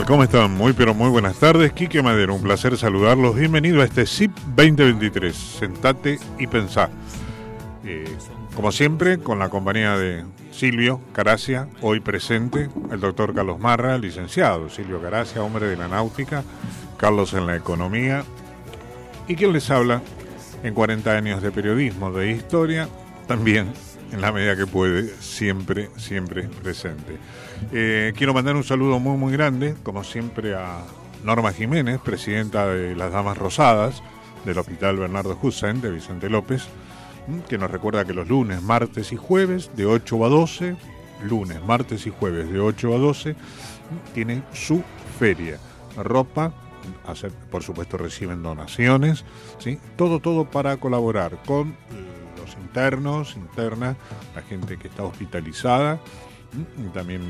¿Cómo están? Muy pero muy buenas tardes. Quique Madero, un placer saludarlos. Bienvenido a este SIP 2023. Sentate y pensá. Eh, como siempre, con la compañía de Silvio Caracia, hoy presente, el doctor Carlos Marra, licenciado Silvio Caracia, hombre de la náutica, Carlos en la economía, y quien les habla en 40 años de periodismo, de historia, también en la medida que puede, siempre, siempre presente. Eh, quiero mandar un saludo muy, muy grande, como siempre, a Norma Jiménez, presidenta de las Damas Rosadas del Hospital Bernardo Hussein de Vicente López, ¿m? que nos recuerda que los lunes, martes y jueves de 8 a 12, lunes, martes y jueves de 8 a 12, ¿m? tienen su feria. Ropa, por supuesto reciben donaciones, ¿sí? todo, todo para colaborar con internos, internas, la gente que está hospitalizada, ¿m? y también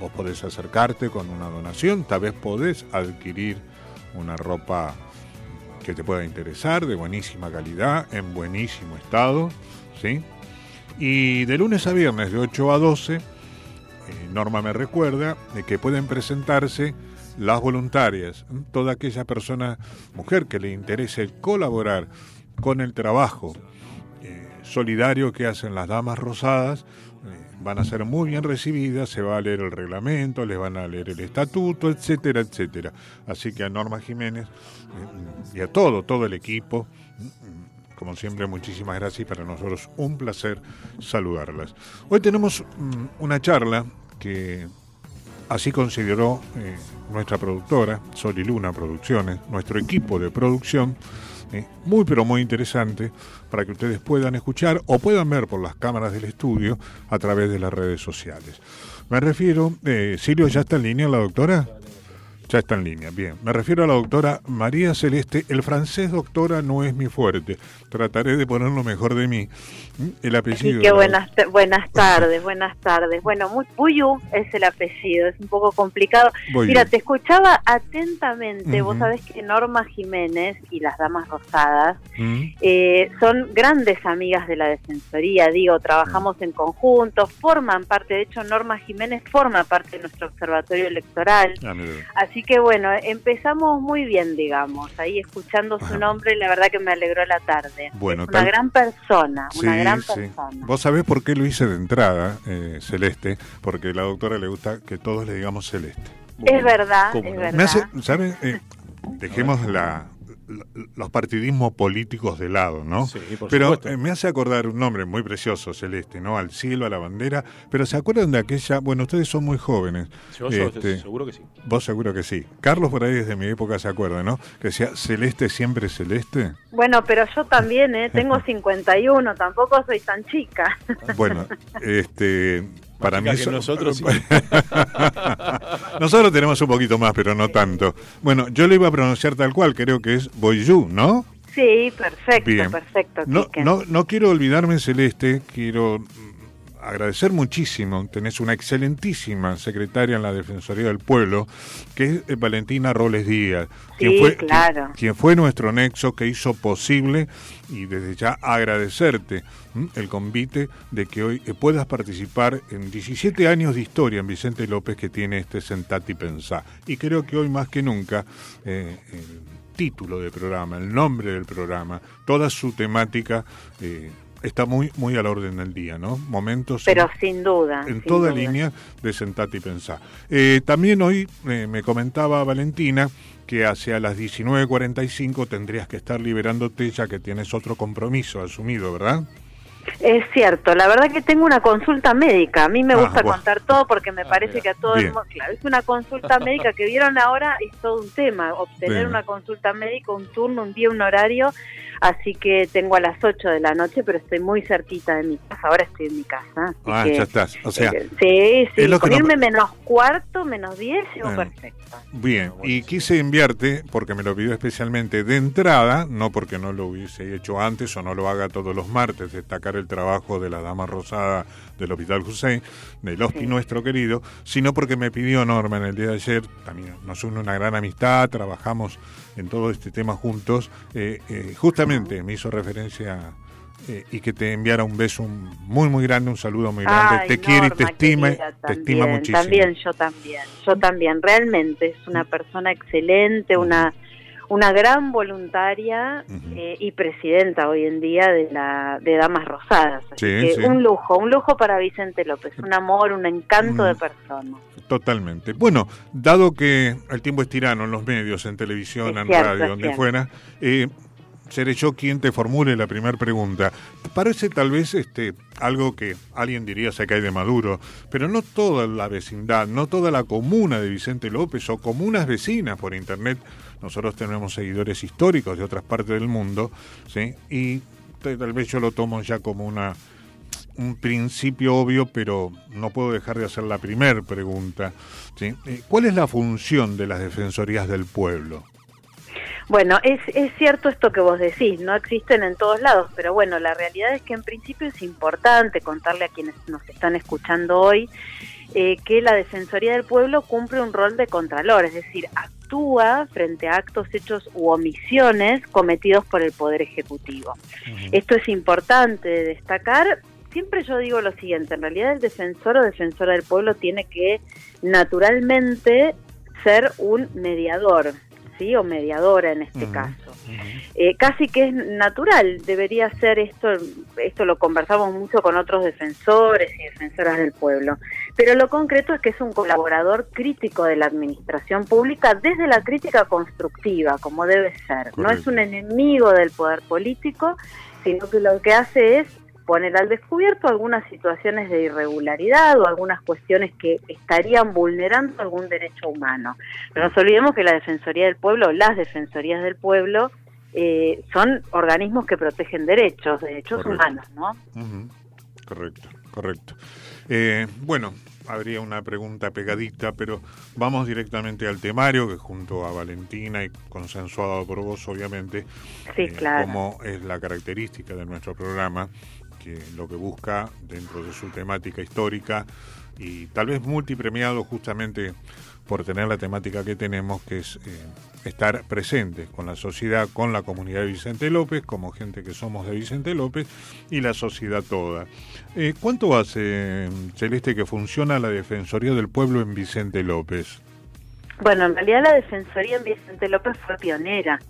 vos podés acercarte con una donación, tal vez podés adquirir una ropa que te pueda interesar, de buenísima calidad, en buenísimo estado, ¿sí? Y de lunes a viernes de 8 a 12, eh, Norma me recuerda de que pueden presentarse las voluntarias, ¿m? toda aquella persona, mujer que le interese colaborar con el trabajo eh, solidario que hacen las damas rosadas, eh, van a ser muy bien recibidas, se va a leer el reglamento, les van a leer el estatuto, etcétera, etcétera. Así que a Norma Jiménez eh, y a todo, todo el equipo, como siempre, muchísimas gracias y para nosotros un placer saludarlas. Hoy tenemos mm, una charla que así consideró eh, nuestra productora, Sol y Luna Producciones, nuestro equipo de producción, muy pero muy interesante para que ustedes puedan escuchar o puedan ver por las cámaras del estudio a través de las redes sociales. Me refiero, eh, Silvio, ¿ya está en línea la doctora? Ya está en línea, bien. Me refiero a la doctora María Celeste. El francés, doctora, no es mi fuerte. Trataré de poner lo mejor de mí. El apellido. Sí, buenas, buenas tardes, buenas tardes. Bueno, muy, Buyu es el apellido, es un poco complicado. Voy Mira, te escuchaba atentamente. Vos sabés que Norma Jiménez y las Damas Rosadas ¿Mm? eh, son grandes amigas de la Defensoría, digo, trabajamos en conjunto, forman parte, de hecho Norma Jiménez forma parte de nuestro observatorio electoral. Ah. Así que bueno, empezamos muy bien, digamos, ahí escuchando su nombre, la verdad que me alegró la tarde. Bueno, Es una tal- gran persona, una gran sí. persona. Vos sabés por qué lo hice de entrada, eh, Celeste, porque a la doctora le gusta que todos le digamos Celeste. Es verdad, ¿Cómo es no? verdad. Me. Eh, dejemos la- los partidismos políticos de lado, ¿no? Sí, por pero supuesto. eh, me hace acordar un nombre muy precioso, Celeste, ¿no? Al cielo, a la bandera. Pero ¿se acuerdan de aquella? Bueno, ustedes son muy jóvenes. Yo, yo Este, seguro que sí. Vos seguro que sí. Carlos por ahí desde mi época se acuerda, ¿no? Que decía Celeste siempre Celeste. Bueno, pero yo también, ¿eh? tengo 51, tampoco soy tan chica. Bueno, este, para mí nosotros, sí. nosotros tenemos un poquito más, pero no tanto. Bueno, yo le iba a pronunciar tal cual, creo que es Boyou, ¿no? Sí, perfecto, Bien. perfecto. No, no, no quiero olvidarme, Celeste, quiero agradecer muchísimo. Tenés una excelentísima secretaria en la Defensoría del Pueblo, que es eh, Valentina Roles Díaz, quien, fue, claro. quien, fue nuestro nexo que hizo posible y desde ya agradecerte el convite de que hoy eh, puedas participar en 17 años de historia en Vicente López que tiene este Sentati Pensá. Y creo que hoy más que nunca eh, el título del programa, el nombre del programa, toda su temática está muy muy al orden del día, ¿no? Momentos. Pero sin duda. En toda línea de sentarte y pensar. Eh, también hoy eh, me comentaba Valentina que hacia las 19.45 tendrías que estar liberándote ya que tienes otro compromiso asumido, ¿verdad? Es cierto, la verdad que tengo una consulta médica. A mí me ah, gusta contar todo porque me ah, parece que a todo el mundo, claro, es una consulta médica que vieron ahora, es todo un tema, obtener una consulta médica, un turno, un día, un horario, así que tengo a las 8 de la noche, pero estoy muy cerquita de mi casa, ahora estoy en mi casa. ah, ya estás, o sea. sí, sí, con irme menos cuarto, menos 10, llego perfecto. Bien, y quise enviarte, porque me lo pidió especialmente de entrada, no porque no lo hubiese hecho antes o no lo haga todos los martes, destacar el trabajo de la Dama Rosada del Hospital Hussein, del Hospi nuestro querido, sino porque me pidió Norma en el día de ayer, también nos une una gran amistad, trabajamos en todo este tema juntos, eh, eh, justamente me hizo referencia eh, y que te enviara un beso muy muy grande, un saludo muy grande. te quiere y te estima, te estima muchísimo. También yo también, yo también. Realmente es una persona excelente, una una gran voluntaria eh, y presidenta hoy en día de la de Damas Rosadas. un lujo, un lujo para Vicente López, un amor, un encanto de persona. Totalmente. Bueno, dado que el tiempo es tirano en los medios, en televisión, en radio, donde fuera, eh, seré yo quien te formule la primera pregunta. Parece tal vez este algo que alguien diría se cae de Maduro, pero no toda la vecindad, no toda la comuna de Vicente López o comunas vecinas por internet. Nosotros tenemos seguidores históricos de otras partes del mundo, ¿sí? Y tal vez yo lo tomo ya como una un principio obvio, pero no puedo dejar de hacer la primera pregunta. ¿sí? Eh, ¿Cuál es la función de las defensorías del pueblo? Bueno, es, es cierto esto que vos decís, no existen en todos lados, pero bueno, la realidad es que en principio es importante contarle a quienes nos están escuchando hoy eh, que la Defensoría del Pueblo cumple un rol de contralor, es decir, actúa frente a actos, hechos u omisiones cometidos por el Poder Ejecutivo. Esto es importante destacar. Siempre yo digo lo siguiente, en realidad el defensor o defensora del pueblo tiene que naturalmente ser un mediador, ¿sí? o mediadora en este caso. Eh, casi que es natural, debería ser esto, esto lo conversamos mucho con otros defensores y defensoras del pueblo, pero lo concreto es que es un colaborador crítico de la administración pública desde la crítica constructiva, como debe ser. No es un enemigo del poder político, sino que lo que hace es poner al descubierto algunas situaciones de irregularidad o algunas cuestiones que estarían vulnerando algún derecho humano. Pero no nos olvidemos que la Defensoría del Pueblo, las Defensorías del Pueblo, eh, son organismos que protegen derechos, derechos humanos, ¿no? Correcto, correcto. Eh, bueno, habría una pregunta pegadita, pero vamos directamente al temario, que junto a Valentina y consensuado por vos, obviamente, sí, eh, claro. como es la característica de nuestro programa, que lo que busca dentro de su temática histórica y tal vez multipremiado justamente por tener la temática que tenemos, que es eh, estar presentes con la sociedad, con la comunidad de Vicente López, como gente que somos de Vicente López, y la sociedad toda. Eh, ¿Cuánto hace, Celeste, que funciona la Defensoría del Pueblo en Vicente López? Bueno, en realidad la Defensoría en Vicente López fue pionera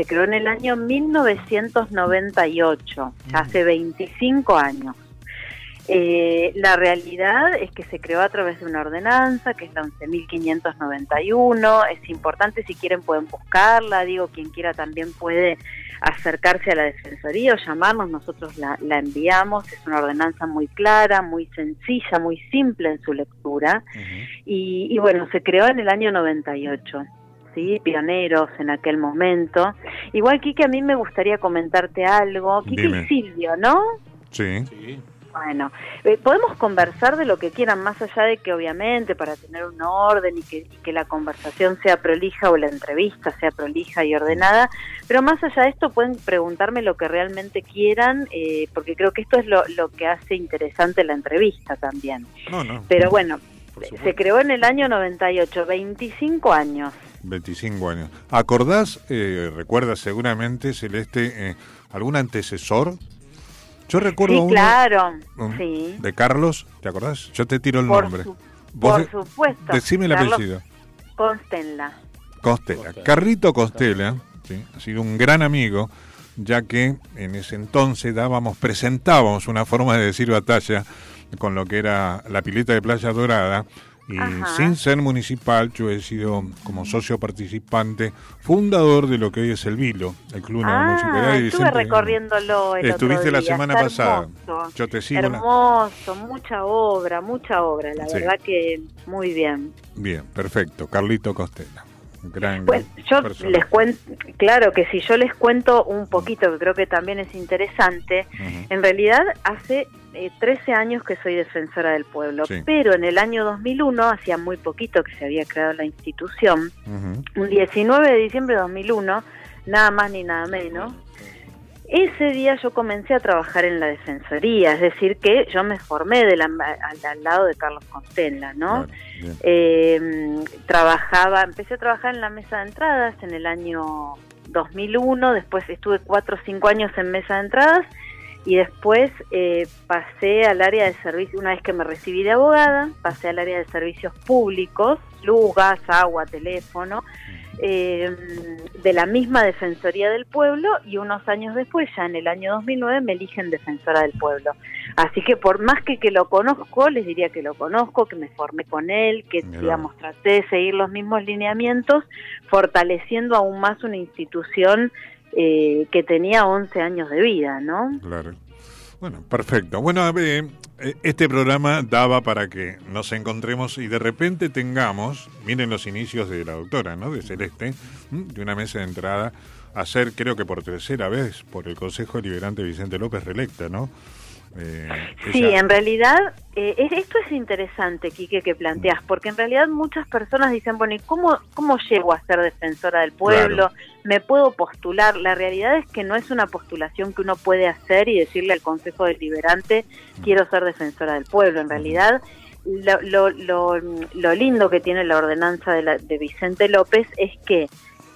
se creó en el año 1998, ya hace 25 años. Eh, la realidad es que se creó a través de una ordenanza, que es la 11.591. Es importante, si quieren pueden buscarla. Digo, quien quiera también puede acercarse a la Defensoría o llamarnos. Nosotros la, enviamos. Es una ordenanza muy clara, muy sencilla, muy simple en su lectura. y, y bueno, se creó en el año 98. ¿Sí? pioneros en aquel momento. Igual, Kike, a mí me gustaría comentarte algo. Kike y Silvio, ¿no? Sí. Bueno, eh, podemos conversar de lo que quieran, más allá de que obviamente para tener un orden y que, y que la conversación sea prolija o la entrevista sea prolija y ordenada, pero más allá de esto pueden preguntarme lo que realmente quieran, eh, porque creo que esto es lo, lo que hace interesante la entrevista también. No, no. Pero bueno, se creó en el año 98, 25 años. 25 años. ¿Acordás, eh, recuerdas seguramente, Celeste, eh, algún antecesor? Yo recuerdo Sí, uno claro, un- sí. de Carlos, ¿te acordás? Yo te tiro el Por, nombre. su- Vos por de- supuesto. Decime el Carlos apellido. Constenla. Costela. Costela. Carrito Costela ¿sí? ha sido un gran amigo, ya que en ese entonces dábamos, presentábamos una forma de decir batalla con lo que era la pileta de Playa Dorada. Y Ajá. sin ser municipal, yo he sido como socio participante, fundador de lo que hoy es el Vilo, el Club de Ah, Municipalidad y estuve Vicente- recorriéndolo el Estuviste otro la día, semana está pasada. hermoso. Yo te sigo. la- Hermoso, mucha obra, mucha obra, la Sí. verdad que muy bien. Bien, perfecto. Carlito Costela. Gran, gran yo les cuento, claro que si yo les cuento un poquito, que creo que también es interesante, en realidad hace eh, 13 años que soy defensora del pueblo, Sí. pero en el año 2001, hacía muy poquito que se había creado la institución, un 19 de diciembre de 2001, nada más ni nada menos, ese día yo comencé a trabajar en la defensoría, es decir, que yo me formé de la- al, al lado de Carlos Constella, ¿no? Bien. Eh, trabajaba, empecé a trabajar en la mesa de entradas en el año 2001, después estuve cuatro o cinco años en mesa de entradas y después eh, pasé al área de servicios, una vez que me recibí de abogada, pasé al área de servicios públicos, luz, gas, agua, teléfono, eh, de la misma Defensoría del Pueblo y unos años después, ya en el año 2009, me eligen Defensora del Pueblo. Así que por más que que lo conozco, les diría que lo conozco, que me formé con él, que Mirá. digamos traté de seguir los mismos lineamientos, fortaleciendo aún más una institución eh, que tenía 11 años de vida, ¿no? Claro. Bueno, perfecto. Bueno, eh, este programa daba para que nos encontremos y de repente tengamos, miren los inicios de la doctora, ¿no? De Celeste, de una mesa de entrada, a ser, creo que por tercera vez, por el Consejo Deliberante Vicente López reelecta, ¿no? Eh, Sí, ella- en realidad, eh, es- esto es interesante, Quique, que planteas, porque en realidad muchas personas dicen, bueno, ¿y cómo, cómo llego a ser defensora del pueblo? ¿Me puedo postular? La realidad es que no es una postulación que uno puede hacer y decirle al Consejo Deliberante, quiero ser defensora del pueblo. En realidad, lo, lo, lo, lo lindo que tiene la ordenanza de, la- de Vicente López es que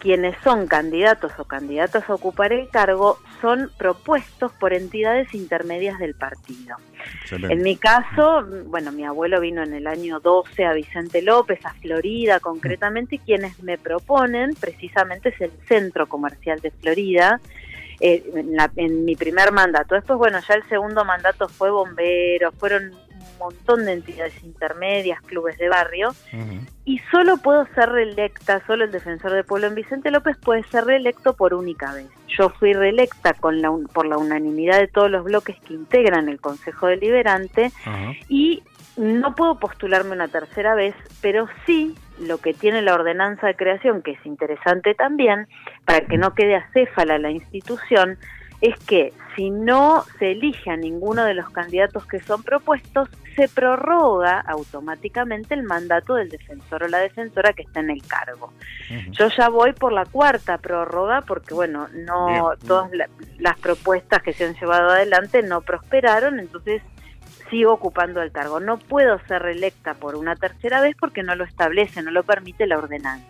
quienes son candidatos o candidatas a ocupar el cargo son propuestos por entidades intermedias del partido. excelente. En mi caso, bueno, mi abuelo vino en el año 12 a Vicente López, a Florida concretamente, y quienes me proponen precisamente es el Centro Comercial de Florida. eh, en, la- en mi primer mandato. Después, bueno, ya el segundo mandato fue bomberos, fueron un montón de entidades intermedias, clubes de barrio, y solo puedo ser reelecta, solo el defensor del pueblo en Vicente López puede ser reelecto por única vez. Yo fui reelecta con la, un- por la unanimidad de todos los bloques que integran el Consejo Deliberante y no puedo postularme una tercera vez, pero sí lo que tiene la ordenanza de creación, que es interesante también, para que no quede acéfala la institución, es que si no se elige a ninguno de los candidatos que son propuestos, se prorroga automáticamente el mandato del defensor o la defensora que está en el cargo. Yo ya voy por la cuarta prórroga porque, bueno, no Bien. todas la- las propuestas que se han llevado adelante no prosperaron, entonces sigo ocupando el cargo. No puedo ser reelecta por una tercera vez porque no lo establece, no lo permite la ordenanza.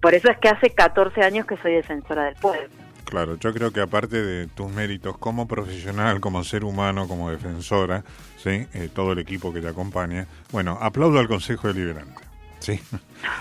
Por eso es que hace 14 años que soy defensora del pueblo. Claro, yo creo que aparte de tus méritos como profesional, como ser humano, como defensora, ¿sí? Eh, todo el equipo que te acompaña, bueno, aplaudo al Consejo Deliberante. Sí.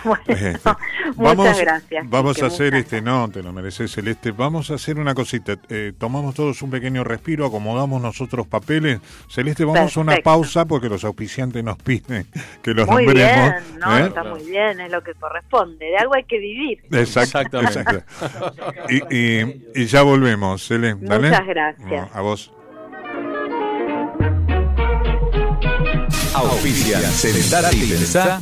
Bueno, Este, muchas gracias. Vamos a hacer este, no, te lo mereces Celeste. Vamos a hacer una cosita. Eh, tomamos todos un pequeño respiro, acomodamos nosotros papeles. Celeste, vamos a una pausa porque los auspiciantes nos piden que los Muy nombremos. bien, no, ¿eh? está muy bien, es lo que corresponde. De algo hay que vivir. Exacto, Exactamente. exacto. Y, y- y ya volvemos, Celeste. ¿dale? Muchas gracias. A vos. Auspician Pensá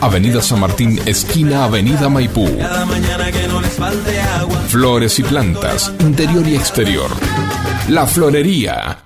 Avenida San Martín, esquina Avenida Maipú. Flores y plantas, interior y exterior. La Florería.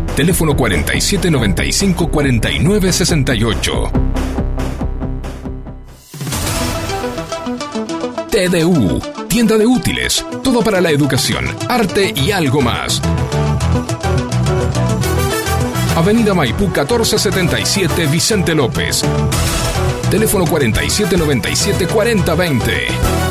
Teléfono 4795-4968. TDU, tienda de útiles, todo para la educación, arte y algo más. Avenida Maipú 1477 Vicente López. Teléfono 4797 4020.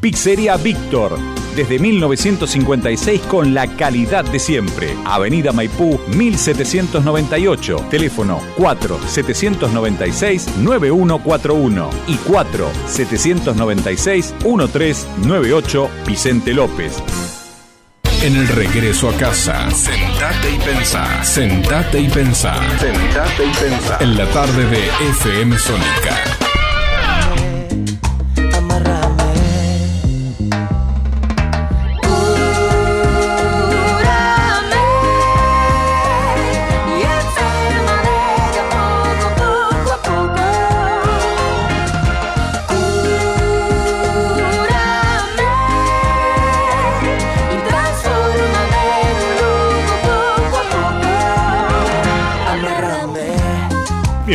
Pizzería Víctor. Desde 1956 con la calidad de siempre. Avenida Maipú 1798. Teléfono 4-796-9141 y 4-796-1398 Vicente López. En el regreso a casa, sentate y pensá. Sentate y pensá. Sentate y pensá. En la tarde de FM Sónica.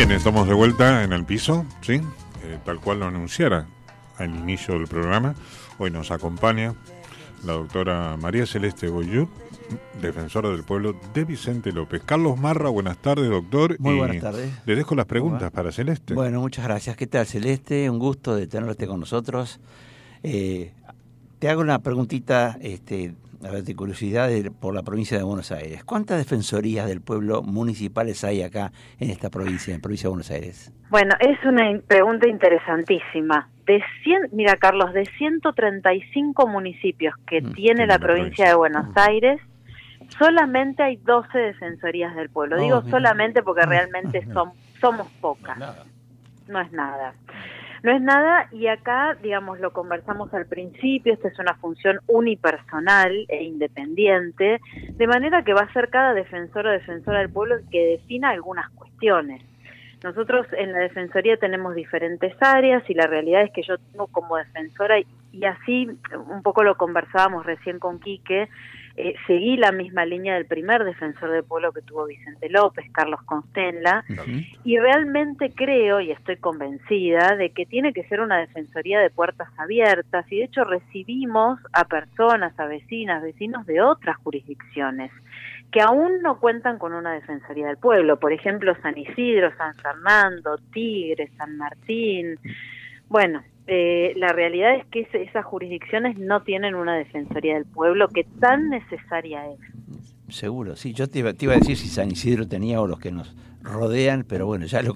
Bien, estamos de vuelta en el piso, ¿sí? Eh, tal cual lo anunciara al inicio del programa. Hoy nos acompaña la doctora María Celeste Goyut, defensora del pueblo de Vicente López. Carlos Marra, buenas tardes, doctor. Muy buenas tardes. Le dejo las ¿Cómo preguntas para Celeste. Bueno, muchas gracias. ¿Qué tal, Celeste? Un gusto de tenerte con nosotros. Eh, te hago una preguntita, este, a ver, de curiosidad de- por la provincia de Buenos Aires. ¿Cuántas defensorías del pueblo municipales hay acá en esta provincia, en provincia de Buenos Aires? Bueno, es una pregunta interesantísima. De 100, mira, Carlos, de 135 municipios que Mm, tiene la la provincia de Buenos Aires, solamente hay 12 defensorías del pueblo. Oh, Digo mira. solamente porque realmente son, somos pocas. No es nada. No es nada y acá, digamos, lo conversamos al principio, esta es una función unipersonal e independiente, de manera que va a ser cada defensor o defensora del pueblo que defina algunas cuestiones. Nosotros en la Defensoría tenemos diferentes áreas y la realidad es que yo tengo como defensora, y así un poco lo conversábamos recién con Quique, eh, seguí la misma línea del primer defensor del pueblo que tuvo Vicente López, Carlos Constenla, y realmente creo y estoy convencida de que tiene que ser una defensoría de puertas abiertas y de hecho recibimos a personas, a vecinas, vecinos de otras jurisdicciones que aún no cuentan con una defensoría del pueblo, por ejemplo San Isidro, San Fernando, Tigre, San Martín. Bueno, eh, la realidad es que esas jurisdicciones no tienen una defensoría del pueblo que tan necesaria es. Seguro, sí. Yo te iba, te iba a decir si San Isidro tenía o los que nos rodean, pero bueno, ya lo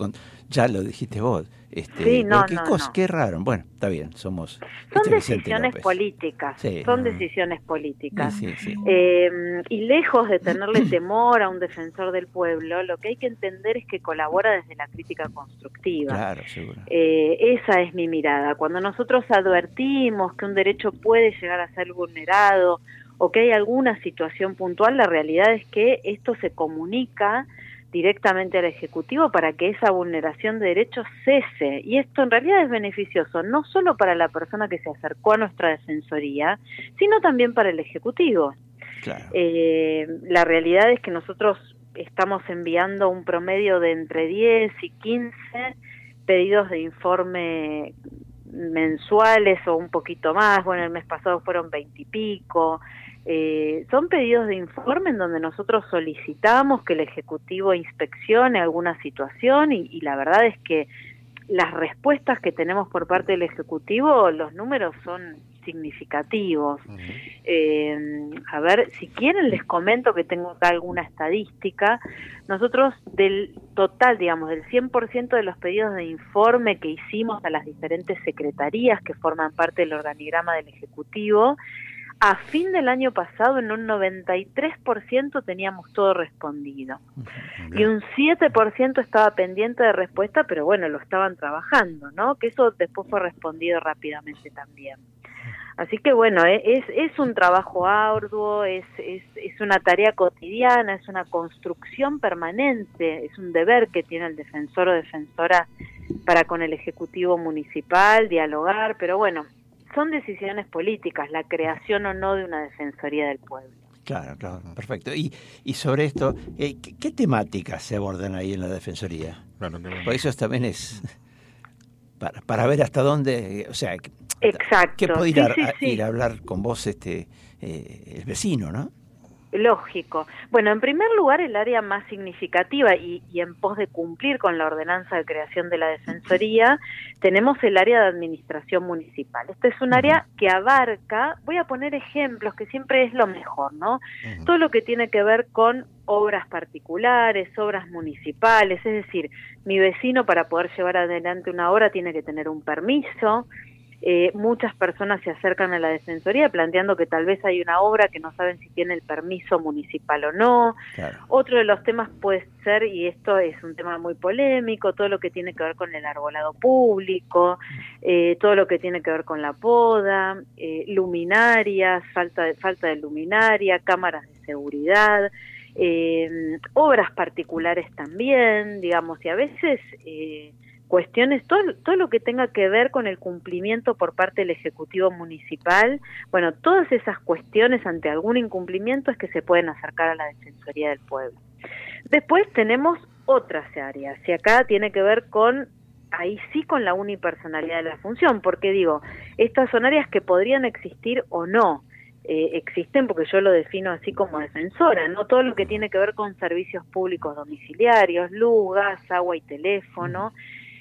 ya lo dijiste vos. Este, Sí, no, qué, no, cosa- no. qué raro. Bueno, está bien, somos. Son este Vicente decisiones políticas, Sí. son decisiones políticas. Sí, sí, sí. Eh, y lejos de tenerle temor a un defensor del pueblo, lo que hay que entender es que colabora desde la crítica constructiva. Claro, seguro. Eh, esa es mi mirada. Cuando nosotros advertimos que un derecho puede llegar a ser vulnerado o que hay alguna situación puntual, la realidad es que esto se comunica directamente al Ejecutivo para que esa vulneración de derechos cese. Y esto en realidad es beneficioso no solo para la persona que se acercó a nuestra defensoría, sino también para el Ejecutivo. Claro. Eh, la realidad es que nosotros estamos enviando un promedio de entre 10 y 15 pedidos de informe mensuales o un poquito más. Bueno, el mes pasado fueron 20 y pico. Eh, son pedidos de informe en donde nosotros solicitamos que el Ejecutivo inspeccione alguna situación y, y la verdad es que las respuestas que tenemos por parte del Ejecutivo, los números son significativos. Eh, a ver, si quieren les comento que tengo acá alguna estadística. Nosotros del total, digamos, del 100% de los pedidos de informe que hicimos a las diferentes secretarías que forman parte del organigrama del Ejecutivo, a fin del año pasado en un 93% teníamos todo respondido. Y un 7% estaba pendiente de respuesta, pero bueno, lo estaban trabajando, ¿no? Que eso después fue respondido rápidamente también. Así que bueno, eh, es, es un trabajo arduo, es, es, es una tarea cotidiana, es una construcción permanente, es un deber que tiene el defensor o defensora para con el Ejecutivo Municipal, dialogar, pero bueno, son decisiones políticas, la creación o no de una Defensoría del Pueblo. Claro, claro, perfecto. Y, y sobre esto, eh, ¿qué, qué temáticas se abordan ahí en la Defensoría? Claro, que- Por eso también es para, para ver hasta dónde, o sea, que- Exacto. que puede ir, Sí, a, sí, a- sí. ir a hablar con vos este eh, el vecino, ¿no? Lógico. Bueno, en primer lugar, el área más significativa y, y en pos de cumplir con la ordenanza de creación de la Defensoría, tenemos el área de administración municipal. Este es un área que abarca, voy a poner ejemplos, que siempre es lo mejor, ¿no? Todo lo que tiene que ver con obras particulares, obras municipales, es decir, mi vecino para poder llevar adelante una obra tiene que tener un permiso, eh, muchas personas se acercan a la Defensoría planteando que tal vez hay una obra que no saben si tiene el permiso municipal o no. Claro. Otro de los temas puede ser, y esto es un tema muy polémico, todo lo que tiene que ver con el arbolado público, eh, todo lo que tiene que ver con la poda, eh, luminarias, falta de, falta de luminaria, cámaras de seguridad, eh, obras particulares también, digamos, y a veces... Eh, cuestiones, todo, todo lo que tenga que ver con el cumplimiento por parte del Ejecutivo Municipal, bueno, todas esas cuestiones ante algún incumplimiento es que se pueden acercar a la Defensoría del Pueblo. Después tenemos otras áreas, y acá tiene que ver con, ahí sí con la unipersonalidad de la función, porque digo, estas son áreas que podrían existir o no, eh, existen porque yo lo defino así como defensora, no todo lo que tiene que ver con servicios públicos domiciliarios, luz, gas, agua y teléfono.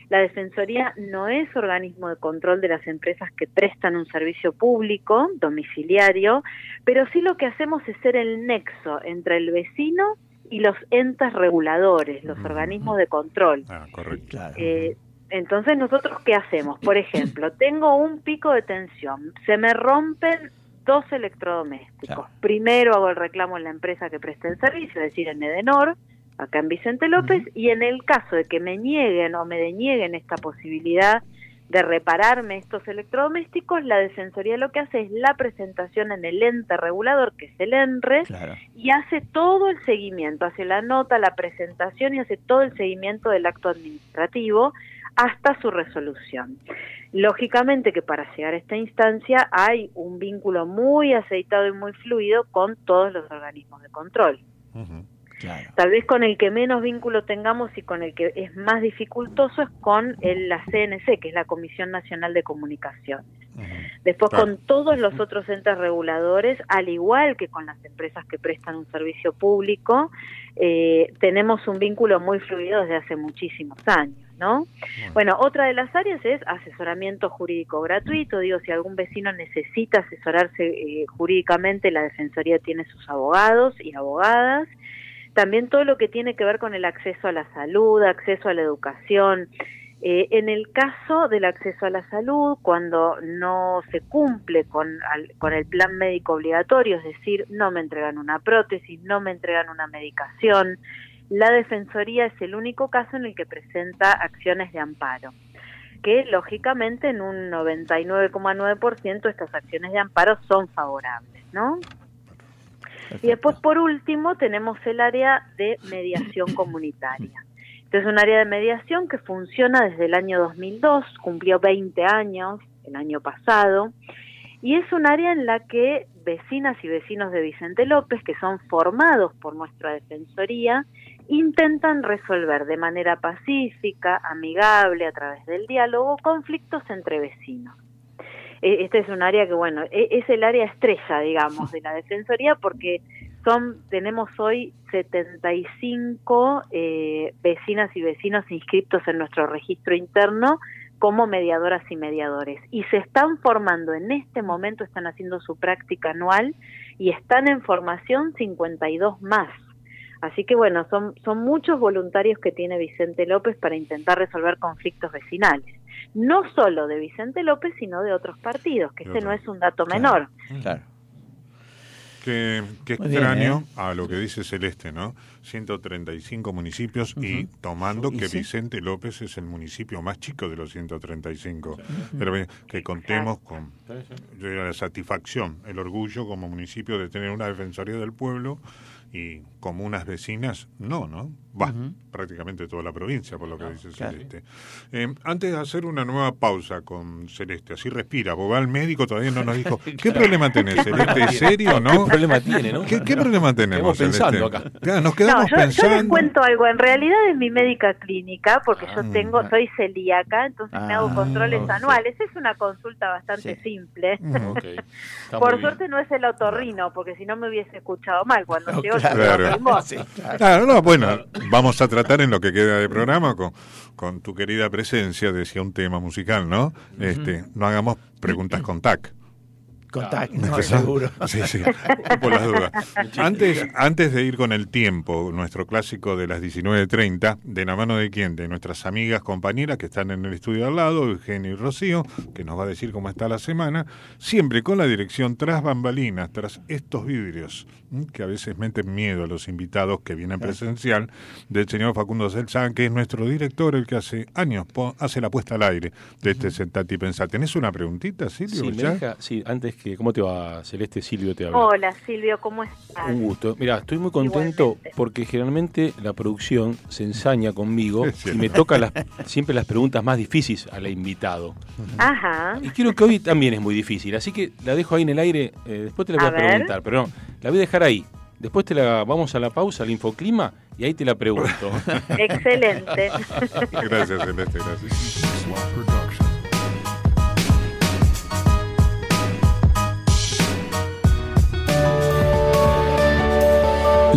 La Defensoría no es organismo de control de las empresas que prestan un servicio público domiciliario, pero sí lo que hacemos es ser el nexo entre el vecino y los entes reguladores, los organismos de control. Ah, correcto. Claro. Eh, entonces, ¿nosotros qué hacemos? Por ejemplo, tengo un pico de tensión, se me rompen dos electrodomésticos. Claro. Primero hago el reclamo en la empresa que presta el servicio, es decir, en Edenor, acá en Vicente López, y en el caso de que me nieguen o me denieguen esta posibilidad de repararme estos electrodomésticos, la Defensoría lo que hace es la presentación en el ente regulador, que es el ENRE, Claro. y hace todo el seguimiento, hace la nota, la presentación y hace todo el seguimiento del acto administrativo hasta su resolución. Lógicamente que para llegar a esta instancia hay un vínculo muy aceitado y muy fluido con todos los organismos de control. Claro. Tal vez con el que menos vínculo tengamos y con el que es más dificultoso es con el- la CNC, que es la Comisión Nacional de Comunicaciones. Después Claro. con todos los otros entes reguladores, al igual que con las empresas que prestan un servicio público, eh, tenemos un vínculo muy fluido desde hace muchísimos años. ¿no? Bueno, otra de las áreas es asesoramiento jurídico gratuito. Digo, si algún vecino necesita asesorarse eh, jurídicamente, la Defensoría tiene sus abogados y abogadas. También todo lo que tiene que ver con el acceso a la salud, acceso a la educación. Eh, en el caso del acceso a la salud, cuando no se cumple con, con el plan médico obligatorio, es decir, no me entregan una prótesis, no me entregan una medicación, la Defensoría es el único caso en el que presenta acciones de amparo, que lógicamente en un 99,9% estas acciones de amparo son favorables, ¿no? Y después, por último, tenemos el área de mediación comunitaria. Este es un área de mediación que funciona desde el año 2002, cumplió 20 años el año pasado, y es un área en la que vecinas y vecinos de Vicente López, que son formados por nuestra Defensoría, intentan resolver de manera pacífica, amigable, a través del diálogo, conflictos entre vecinos. E, este es un área que, bueno, e, es el área estrella, digamos, de la Defensoría porque son tenemos hoy 75 eh, vecinas y vecinos inscritos en nuestro registro interno como mediadoras y mediadores. Y se están formando en este momento, están haciendo su práctica anual y están en formación 52 más. Así que bueno, son, son muchos voluntarios que tiene Vicente López para intentar resolver conflictos vecinales. No solo de Vicente López, sino de otros partidos, que ese no es un dato menor. Claro. Qué, extraño ¿eh? a lo que dice Celeste, ¿no? 135 municipios y tomando que Vicente López es el municipio más chico de los 135. Pero que contemos con la satisfacción, el orgullo como municipio de tener una defensoría del pueblo y comunas vecinas, no, ¿no? Va, prácticamente toda la provincia, por lo que dice Celeste. Eh, antes de hacer una nueva pausa con Celeste, así respira, vos va al médico, todavía no nos dijo, ¿qué problema tenés, Celeste? ¿Es serio no? ¿Qué problema tiene, no? ¿Qué, problema tenemos, pensando acá. nos quedamos yo, pensando. Yo les cuento algo, en realidad es mi médica clínica, porque yo ah, tengo, soy celíaca, entonces me hago ah, controles anuales, es una consulta bastante simple. Mm, por suerte no es el otorrino, porque si no me hubiese escuchado mal cuando llegó claro. no, bueno, vamos a tratar en lo que queda de programa con, con tu querida presencia, decía un tema musical, ¿no? Este, no hagamos preguntas con tac. Contacto, no, seguro. Sí, sí, por las dudas. Antes, antes de ir con el tiempo, nuestro clásico de las 19.30, de la mano de quién? De nuestras amigas compañeras que están en el estudio al lado, Eugenio y Rocío, que nos va a decir cómo está la semana, siempre con la dirección tras bambalinas, tras estos vidrios, que a veces meten miedo a los invitados que vienen presencial, del señor Facundo Selzán, que es nuestro director, el que hace años hace la puesta al aire de este Sentati Pensar. ¿Tenés una preguntita, Silvio? Sí, me deja, sí, antes ¿Cómo te va, Celeste? Silvio te habla. Hola, Silvio, ¿cómo estás? Un gusto. Mira, estoy muy contento porque generalmente la producción se ensaña conmigo y me toca las, siempre las preguntas más difíciles al invitado. Ajá. Y quiero que hoy también es muy difícil, así que la dejo ahí en el aire, eh, después te la voy a, preguntar, pero no, la voy a dejar ahí. Después te la vamos a la pausa, al infoclima, y ahí te la pregunto. Excelente. gracias, Celeste, gracias.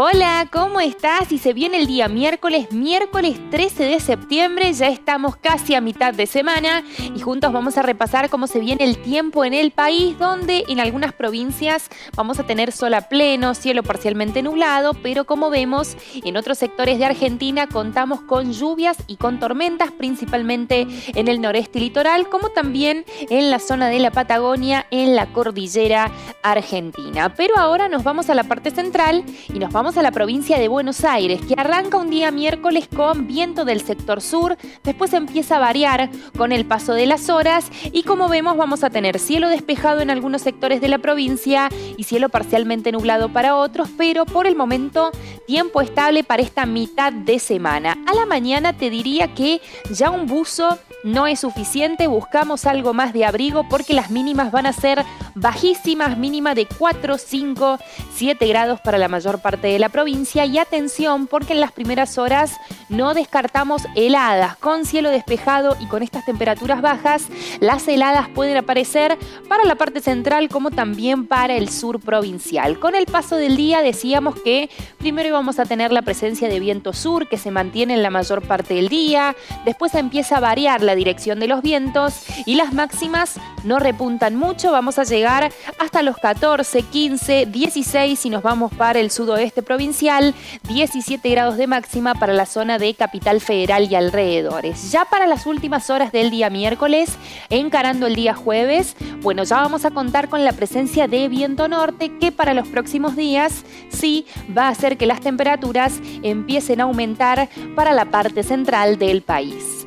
Hola, ¿cómo estás? Y se viene el día miércoles, miércoles 13 de septiembre, ya estamos casi a mitad de semana y juntos vamos a repasar cómo se viene el tiempo en el país, donde en algunas provincias vamos a tener sol a pleno, cielo parcialmente nublado, pero como vemos, en otros sectores de Argentina contamos con lluvias y con tormentas, principalmente en el noreste litoral, como también en la zona de la Patagonia, en la cordillera argentina. Pero ahora nos vamos a la parte central y nos vamos A la provincia de Buenos Aires, que arranca un día miércoles con viento del sector sur, después empieza a variar con el paso de las horas y como vemos vamos a tener cielo despejado en algunos sectores de la provincia y cielo parcialmente nublado para otros, pero por el momento tiempo estable para esta mitad de semana. A la mañana te diría que ya un buzo no es suficiente, buscamos algo más de abrigo porque las mínimas van a ser bajísimas, mínima de 4, 5, 7 grados para la mayor parte de la provincia y atención porque en las primeras horas no descartamos heladas. Con cielo despejado y con estas temperaturas bajas, las heladas pueden aparecer para la parte central como también para el sur provincial. Con el paso del día decíamos que primero íbamos a tener la presencia de viento sur que se mantiene en la mayor parte del día, después empieza a variar la dirección de los vientos y las máximas no repuntan mucho, vamos a llegar hasta los 14, 15, 16 si nos vamos para el sudoeste provincial, 17 grados de máxima para la zona de Capital Federal y alrededores. Ya para las últimas horas del día miércoles, encarando el día jueves, bueno, ya vamos a contar con la presencia de viento norte que para los próximos días sí va a hacer que las temperaturas empiecen a aumentar para la parte central del país.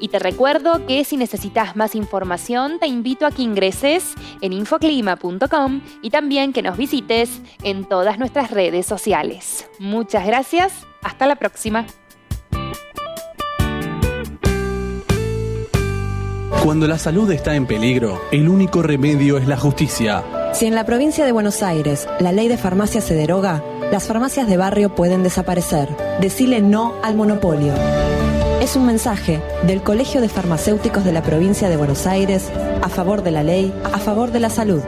Y te recuerdo que si necesitas más información, te invito a que ingreses en infoclima.com y también que nos visites en todas nuestras redes sociales. Muchas gracias, hasta la próxima. Cuando la salud está en peligro, el único remedio es la justicia. Si en la provincia de Buenos Aires la ley de farmacia se deroga, las farmacias de barrio pueden desaparecer. Decile no al monopolio. Es un mensaje del Colegio de Farmacéuticos de la provincia de Buenos Aires a favor de la ley, a favor de la salud.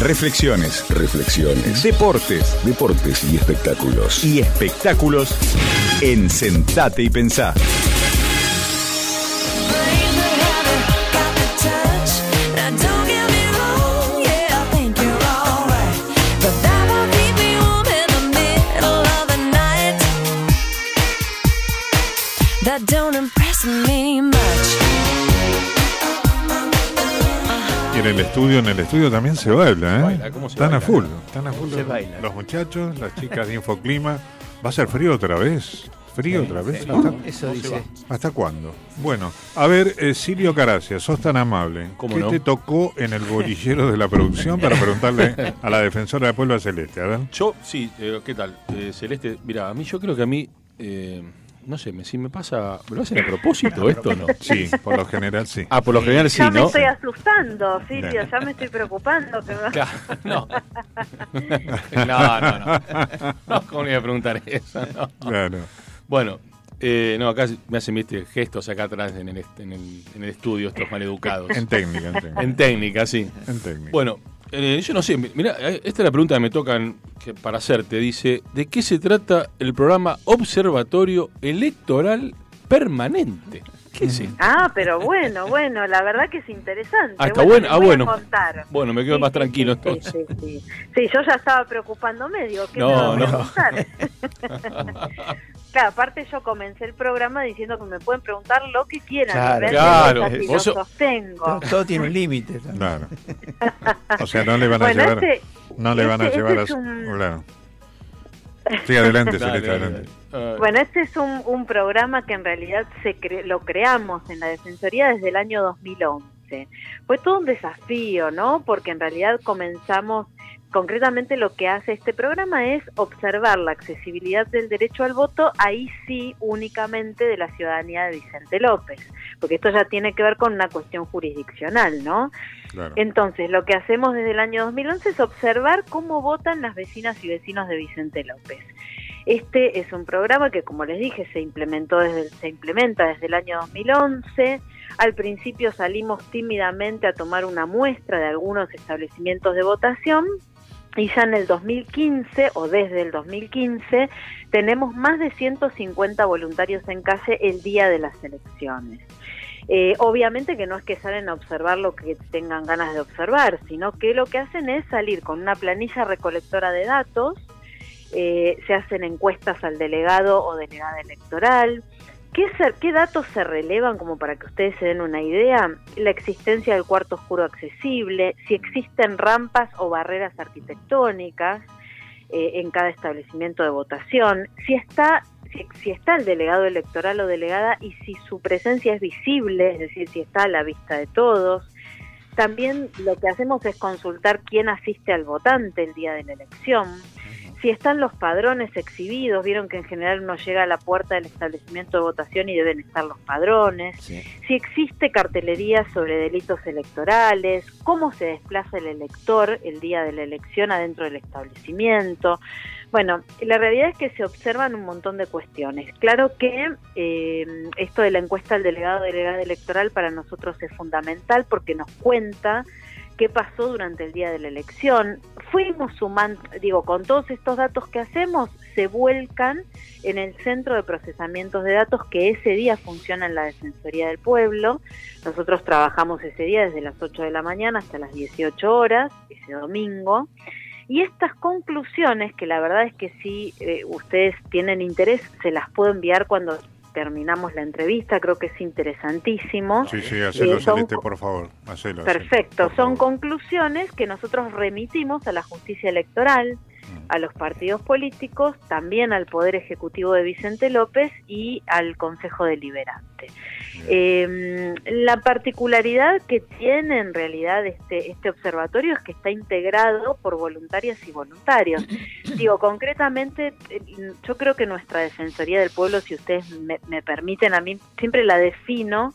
Reflexiones. Reflexiones. Deportes. Deportes y espectáculos. Y espectáculos en Sentate y Pensá. Y en el estudio, en el estudio también se baila, ¿eh? Baila, ¿cómo se están a full, están a full. Se baila. Los muchachos, las chicas de Infoclima. Va a ser frío otra vez. Frío otra vez. Sí, ¿Hasta, Eso dice. hasta cuándo? Bueno, a ver, eh, Silvio Caracia, sos tan amable. ¿Cómo ¿Qué no? te tocó en el bolillero de la producción para preguntarle a la defensora de Puebla Celeste? A ver. Yo, sí, eh, ¿qué tal? Eh, Celeste, mira, a mí yo creo que a mí, eh, no sé, me, si me pasa, ¿me lo hacen a propósito esto o no? Sí, por lo general sí. Ah, por lo general sí, ya me ¿no? estoy asustando, Silvio, ya me estoy preocupando. Que me- Claro, no. no, no, no. No, ¿cómo le iba a preguntar eso? No. Claro. Bueno, eh, no, acá me hacen ¿viste, gestos acá atrás en el, en el, en el estudio, estos maleducados. En técnica, en técnica. En técnica, sí. En técnica. Bueno, eh, yo no sé, mira, esta es la pregunta que me tocan que para hacerte. Dice, ¿de qué se trata el programa Observatorio Electoral Permanente? ¿Qué es esto? Ah, pero bueno, bueno, la verdad que es interesante. Ah, está bueno. Ah, bueno. Bueno, me quedo Sí, más tranquilo sí, entonces. Sí, sí, sí. Sí, yo ya estaba preocupándome, digo, ¿qué No, me no. claro, aparte yo comencé el programa diciendo que me pueden preguntar lo que quieran. Claro, claro. Así Vos lo so- sostengo. Todo, todo tiene un límite. Claro. O sea, no le van a Bueno, llevar. este- no le van a este- llevar este a. es un- Claro. Sí, adelante, Dale, dale, adelante. dale. Ah, Bueno, este es un, un programa que en realidad se cre- lo creamos en la Defensoría desde el año 2011. Fue todo un desafío, ¿no? Porque en realidad comenzamos, concretamente lo que hace este programa es observar la accesibilidad del derecho al voto, ahí sí únicamente de la ciudadanía de Vicente López, porque esto ya tiene que ver con una cuestión jurisdiccional, ¿no? Claro. Entonces, lo que hacemos desde el año 2011 es observar cómo votan las vecinas y vecinos de Vicente López. Este es un programa que, como les dije, se implementó desde se implementa desde el año 2011. Al principio salimos tímidamente a tomar una muestra de algunos establecimientos de votación y ya en el 2015 o desde el 2015 tenemos más de 150 voluntarios en calle el día de las elecciones. Eh, obviamente que no es que salen a observar lo que tengan ganas de observar, sino que lo que hacen es salir con una planilla recolectora de datos, eh, se hacen encuestas al delegado o delegada electoral, ¿Qué, se- ¿Qué datos se relevan como para que ustedes se den una idea? La existencia del cuarto oscuro accesible, si existen rampas o barreras arquitectónicas eh, en cada establecimiento de votación, si está, si, si está el delegado electoral o delegada y si su presencia es visible, es decir, si está a la vista de todos. También lo que hacemos es consultar quién asiste al votante el día de la elección si están los padrones exhibidos, vieron que en general uno llega a la puerta del establecimiento de votación y deben estar los padrones, si existe cartelería sobre delitos electorales, cómo se desplaza el elector el día de la elección adentro del establecimiento. Bueno, la realidad es que se observan un montón de cuestiones. Claro que eh, esto de la encuesta del delegado delegada electoral para nosotros es fundamental porque nos cuenta qué pasó durante el día de la elección. Fuimos sumando, digo, con todos estos datos que hacemos, se vuelcan en el centro de procesamientos de datos que ese día funciona en la Defensoría del Pueblo. Nosotros trabajamos ese día desde las 8 de la mañana hasta las 18 horas, ese domingo. Y estas conclusiones, que la verdad es que si eh, ustedes tienen interés, se las puedo enviar cuando terminamos la entrevista, creo que es interesantísimo. Sí, sí, hacelo, Eh, son por favor. Hacelo, hacelo. Perfecto, son conclusiones que nosotros remitimos a la justicia electoral, a los partidos políticos, también al Poder Ejecutivo de Vicente López y al Consejo Deliberante. Eh, la particularidad que tiene en realidad este, este observatorio es que está integrado por voluntarias y voluntarios. Digo, concretamente, yo creo que nuestra Defensoría del Pueblo, si ustedes me, me permiten, a mí siempre la defino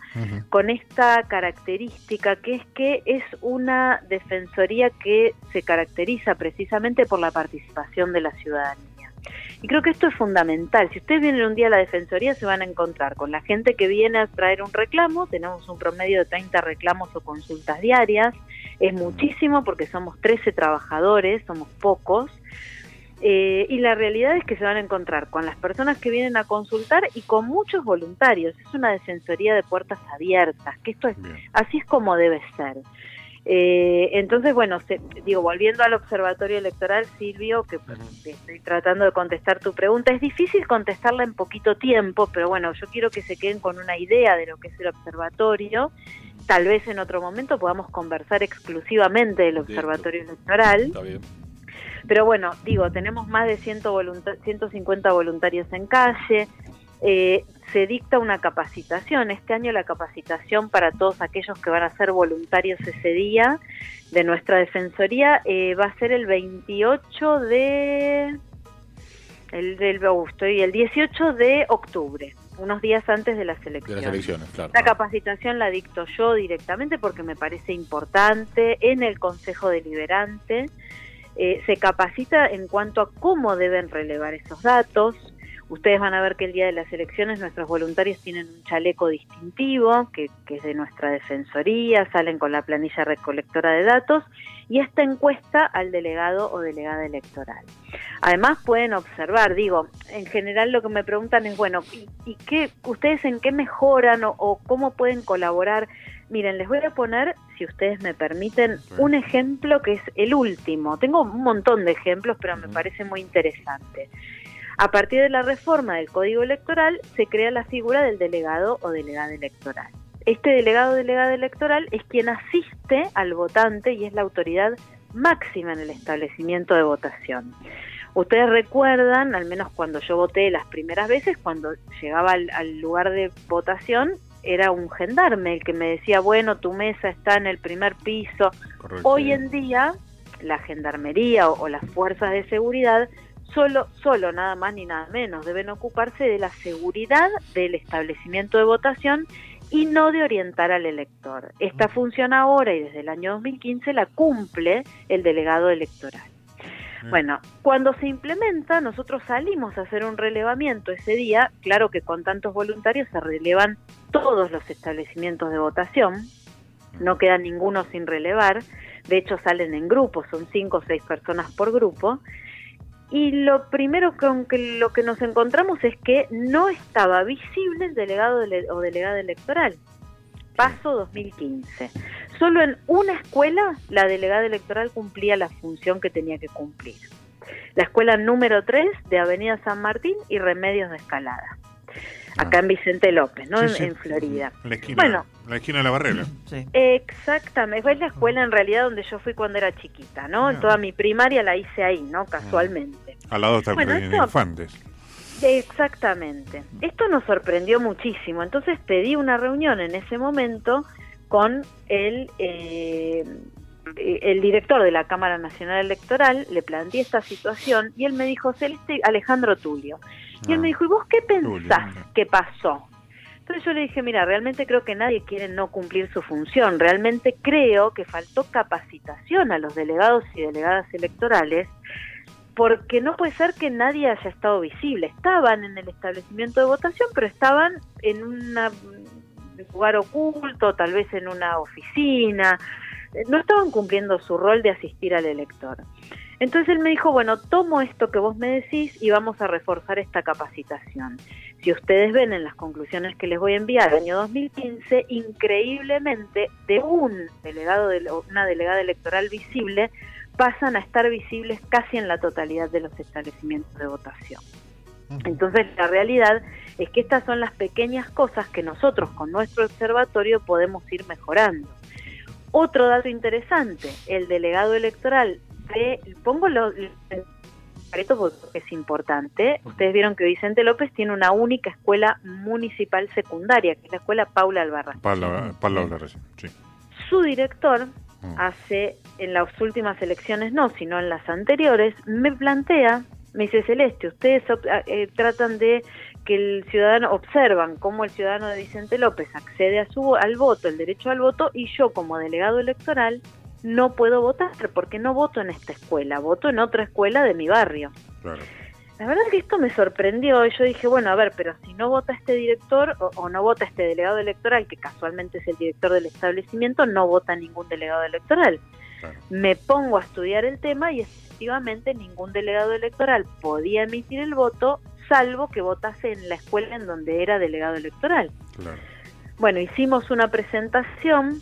con esta característica que es que es una defensoría que se caracteriza precisamente por la participación de la ciudadanía. Y creo que esto es fundamental. Si ustedes vienen un día a la Defensoría se van a encontrar con la gente que viene a traer un reclamo, tenemos un promedio de 30 reclamos o consultas diarias, es muchísimo porque somos 13 trabajadores, somos pocos, eh, y la realidad es que se van a encontrar con las personas que vienen a consultar y con muchos voluntarios. Es una defensoría de puertas abiertas, que esto es así es como debe ser. Eh, entonces, bueno, se- digo, volviendo al observatorio electoral, Silvio, que pues, estoy tratando de contestar tu pregunta, es difícil contestarla en poquito tiempo, pero bueno, yo quiero que se queden con una idea de lo que es el observatorio. Tal vez en otro momento podamos conversar exclusivamente del observatorio electoral. Está bien. Pero bueno, digo, tenemos más de 100 volunta- 150 voluntarios en calle. Eh, se dicta una capacitación. Este año la capacitación para todos aquellos que van a ser voluntarios ese día de nuestra defensoría eh, va a ser el 28 de el del oh, estoy el 18 de octubre, unos días antes de las De elecciones. las elecciones, claro. La capacitación la dicto yo directamente porque me parece importante en el Consejo Deliberante. Eh, se capacita en cuanto a cómo deben relevar esos datos. Ustedes van a ver que el día de las elecciones nuestros voluntarios tienen un chaleco distintivo, que, que es de nuestra defensoría, salen con la planilla recolectora de datos y esta encuesta al delegado o delegada electoral. Además pueden observar, digo, en general lo que me preguntan es, bueno, ¿y, y qué, ustedes en qué mejoran o, o cómo pueden colaborar? Miren, les voy a poner, si ustedes me permiten, un ejemplo que es el último. Tengo un montón de ejemplos, pero me parece muy interesante. A partir de la reforma del Código Electoral se crea la figura del delegado o delegada electoral. Este delegado o delegada electoral es quien asiste al votante y es la autoridad máxima en el establecimiento de votación. Ustedes recuerdan, al menos cuando yo voté las primeras veces, cuando llegaba al, al lugar de votación, era un gendarme el que me decía, bueno, tu mesa está en el primer piso. Hoy en día, la gendarmería o, o las fuerzas de seguridad solo, solo nada más ni nada menos. Deben ocuparse de la seguridad del establecimiento de votación y no de orientar al elector. Esta función ahora y desde el año 2015 la cumple el delegado electoral. Bueno, cuando se implementa, nosotros salimos a hacer un relevamiento ese día, claro que con tantos voluntarios se relevan todos los establecimientos de votación, no queda ninguno sin relevar, de hecho salen en grupos, son cinco o seis personas por grupo, y lo primero con que lo que nos encontramos es que no estaba visible el delegado dele- o delegada electoral. Paso 2015. Solo en una escuela la delegada electoral cumplía la función que tenía que cumplir. La escuela número 3 de Avenida San Martín y Remedios de Escalada. Acá en Vicente López, ¿no? Sí, en, sí. en Florida. La esquina, Bueno, en la esquina de la barrera. Exactamente, fue la escuela en realidad donde yo fui cuando era chiquita, ¿no? Ah. Toda mi primaria la hice ahí, ¿no? Casualmente. Al lado está el Bueno, de infantes. Exactamente. Esto nos sorprendió muchísimo. Entonces pedí una reunión en ese momento con el, eh, el director de la Cámara Nacional Electoral, le planteé esta situación y él me dijo, Celeste Alejandro Tulio. Y él me dijo, ¿y vos qué pensás que pasó? Entonces yo le dije, mira, realmente creo que nadie quiere no cumplir su función. Realmente creo que faltó capacitación a los delegados y delegadas electorales porque no puede ser que nadie haya estado visible. Estaban en el establecimiento de votación, pero estaban en una- un lugar oculto, tal vez en una oficina. No estaban cumpliendo su rol de asistir al elector. Entonces él me dijo, bueno, tomo esto que vos me decís y vamos a reforzar esta capacitación. Si ustedes ven en las conclusiones que les voy a enviar, año 2015, increíblemente, de un delegado, de, una delegada electoral visible, pasan a estar visibles casi en la totalidad de los establecimientos de votación. Entonces, la realidad es que estas son las pequeñas cosas que nosotros con nuestro observatorio podemos ir mejorando. Otro dato interesante, el delegado electoral de, pongo los porque es importante. Ustedes vieron que Vicente López tiene una única escuela municipal secundaria, que es la escuela Paula Albarracín. Pablo, Pablo Alvarez, sí. Su director hace en las últimas elecciones no, sino en las anteriores, me plantea, me dice Celeste, ustedes op- eh, tratan de que el ciudadano observan cómo el ciudadano de Vicente López accede a su al voto, el derecho al voto y yo como delegado electoral no puedo votar porque no voto en esta escuela, voto en otra escuela de mi barrio. Claro. La verdad es que esto me sorprendió y yo dije, bueno, a ver, pero si no vota este director o, o no vota este delegado electoral, que casualmente es el director del establecimiento, no vota ningún delegado electoral. Me pongo a estudiar el tema y efectivamente ningún delegado electoral podía emitir el voto, salvo que votase en la escuela en donde era delegado electoral. Claro. Bueno, hicimos una presentación,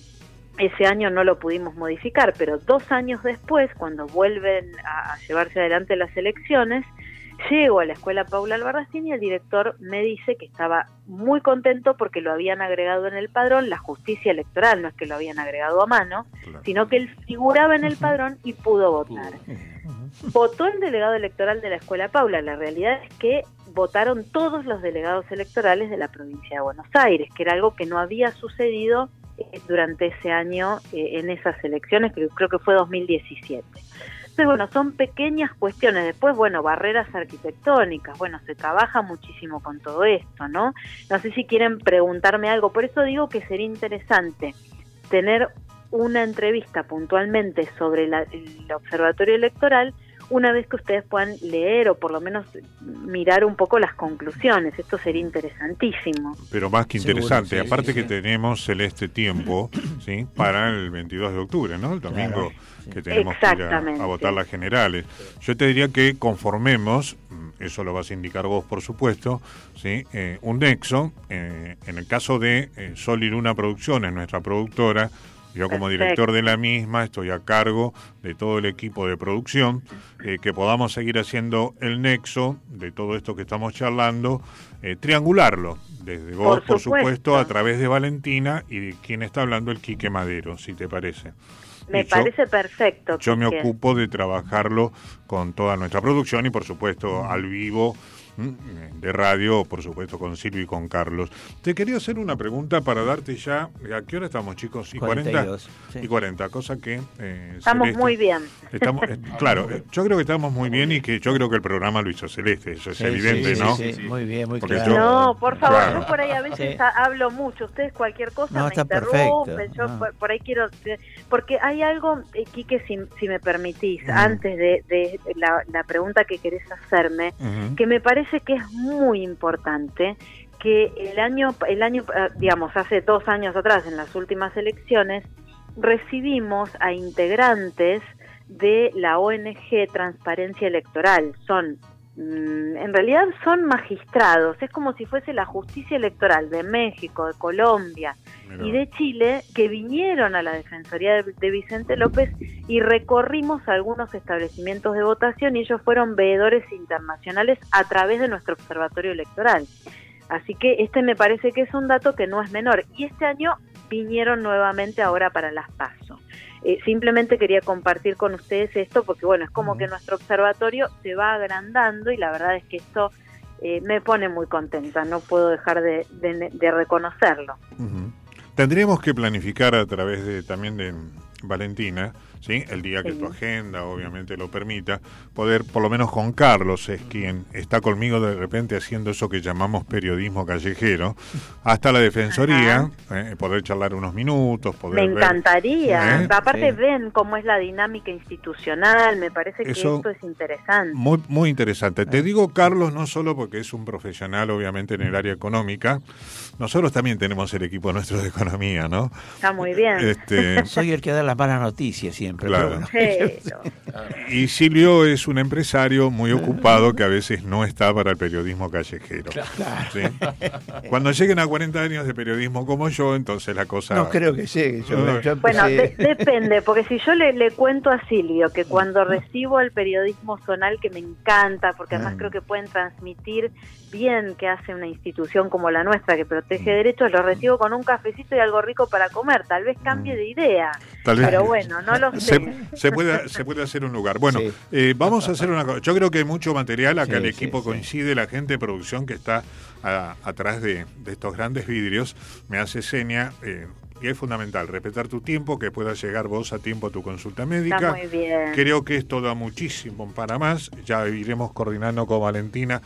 ese año no lo pudimos modificar, pero dos años después, cuando vuelven a, a llevarse adelante las elecciones, llego a la escuela Paula Albarracín y el director me dice que estaba muy contento porque lo habían agregado en el padrón, la justicia electoral, no es que lo habían agregado a mano, sino que él figuraba en el padrón y pudo votar. Votó el delegado electoral de la escuela Paula. La realidad es que votaron todos los delegados electorales de la provincia de Buenos Aires, que era algo que no había sucedido durante ese año eh, en esas elecciones, que creo que fue 2017. Entonces, bueno, son pequeñas cuestiones. Después, bueno, barreras arquitectónicas. Bueno, se trabaja muchísimo con todo esto, ¿no? No sé si quieren preguntarme algo. Por eso digo que sería interesante tener una entrevista puntualmente sobre la- el observatorio electoral una vez que ustedes puedan leer o por lo menos mirar un poco las conclusiones. Esto sería interesantísimo. Pero más que Seguro, interesante, sí, aparte sí, que sí. tenemos celeste tiempo, ¿sí? Para el 22 de octubre, ¿no? El domingo que tenemos que ir a votar las generales. Yo te diría que conformemos, mm, eso lo vas a indicar vos, por supuesto, ¿sí? Eh, un nexo, eh, en el caso de eh, Sol y Luna Producciones, nuestra productora, yo como director de la misma estoy a cargo de todo el equipo de producción, eh, que podamos seguir haciendo el nexo de todo esto que estamos charlando, eh, triangularlo, desde vos, Por por supuesto. supuesto, a través de Valentina y de quien está hablando el Quique Madero, si te parece. Me Y yo- parece perfecto. Yo me ocupo de trabajarlo con toda nuestra producción y, por supuesto, al vivo. De radio, por supuesto, con Silvio y con Carlos. Te quería hacer una pregunta para darte ya. ¿A qué hora estamos, chicos? ¿Y 40? 42, sí. Y 40, cosa que. eh, Estamos Celeste- muy bien. Estamos, eh, claro, eh, yo creo que estamos muy bien y que yo creo que el programa lo hizo Celeste, eso es Sí, evidente, sí, ¿no? sí, sí. Muy bien, muy Porque claro. yo- No, por favor, Claro. yo por ahí a veces hablo mucho. Ustedes cualquier cosa No, me está interrumpen. perfecto, Yo no. por, por ahí quiero... Porque hay algo, eh, Quique, si, si me permitís, antes de, de la, la pregunta que querés hacerme, que me parece que es muy importante que el año, el año, eh, digamos, hace dos años atrás, en las últimas elecciones, recibimos a integrantes de la ONG Transparencia Electoral. Son, en realidad son magistrados, es como si fuese la justicia electoral de México, de Colombia y de Chile, que vinieron a la Defensoría de, de Vicente López y recorrimos algunos establecimientos de votación y ellos fueron veedores internacionales a través de nuestro observatorio electoral. Así que este me parece que es un dato que no es menor. Y este año vinieron nuevamente ahora para las PASO. Eh, simplemente quería compartir con ustedes esto porque, bueno, es como que nuestro observatorio se va agrandando y la verdad es que esto eh, me pone muy contenta, no puedo dejar de, de- de reconocerlo. Tendríamos que planificar a través de también de Valentina, ¿sí? el día que Sí. tu agenda obviamente lo permita, poder, por lo menos con Carlos, es quien está conmigo de repente haciendo eso que llamamos periodismo callejero, hasta la defensoría, eh, poder charlar unos minutos, poder Me ver- encantaría. ¿Eh? Aparte Sí. ven cómo es la dinámica institucional, me parece que Eso- esto es interesante. Muy, muy interesante. Te digo, Carlos, no solo porque es un profesional, obviamente, en el área económica, nosotros también tenemos el equipo nuestro de economía, ¿no? Está muy bien. Este, Soy el que da las malas noticias siempre. Claro. pero bueno. Pero- Y Silvio es un empresario muy ocupado que a veces no está para el periodismo callejero. ¿sí? Cuando lleguen a 40 años de periodismo como yo, entonces la cosa... No creo que llegue. Yo, No. yo Bueno, de- depende, porque si yo le, le cuento a Silvio que cuando recibo el periodismo zonal, que me encanta, porque además Mm. creo que pueden transmitir bien que hace una institución como la nuestra, que protege derechos, lo recibo con un cafecito y algo rico para comer. Tal vez cambie de idea, Tal vez- pero bueno, no lo sé. Se, se puede, se puede hacer un lugar. Bueno, Sí. eh, vamos a hacer una cosa. Yo creo que hay mucho material. Acá Sí, el equipo sí. coincide, la gente de producción que está a- atrás de, de estos grandes vidrios me hace seña. eh, y es fundamental respetar tu tiempo, que puedas llegar vos a tiempo a tu consulta médica. Está muy bien. Creo que esto da muchísimo para más. Ya iremos coordinando con Valentina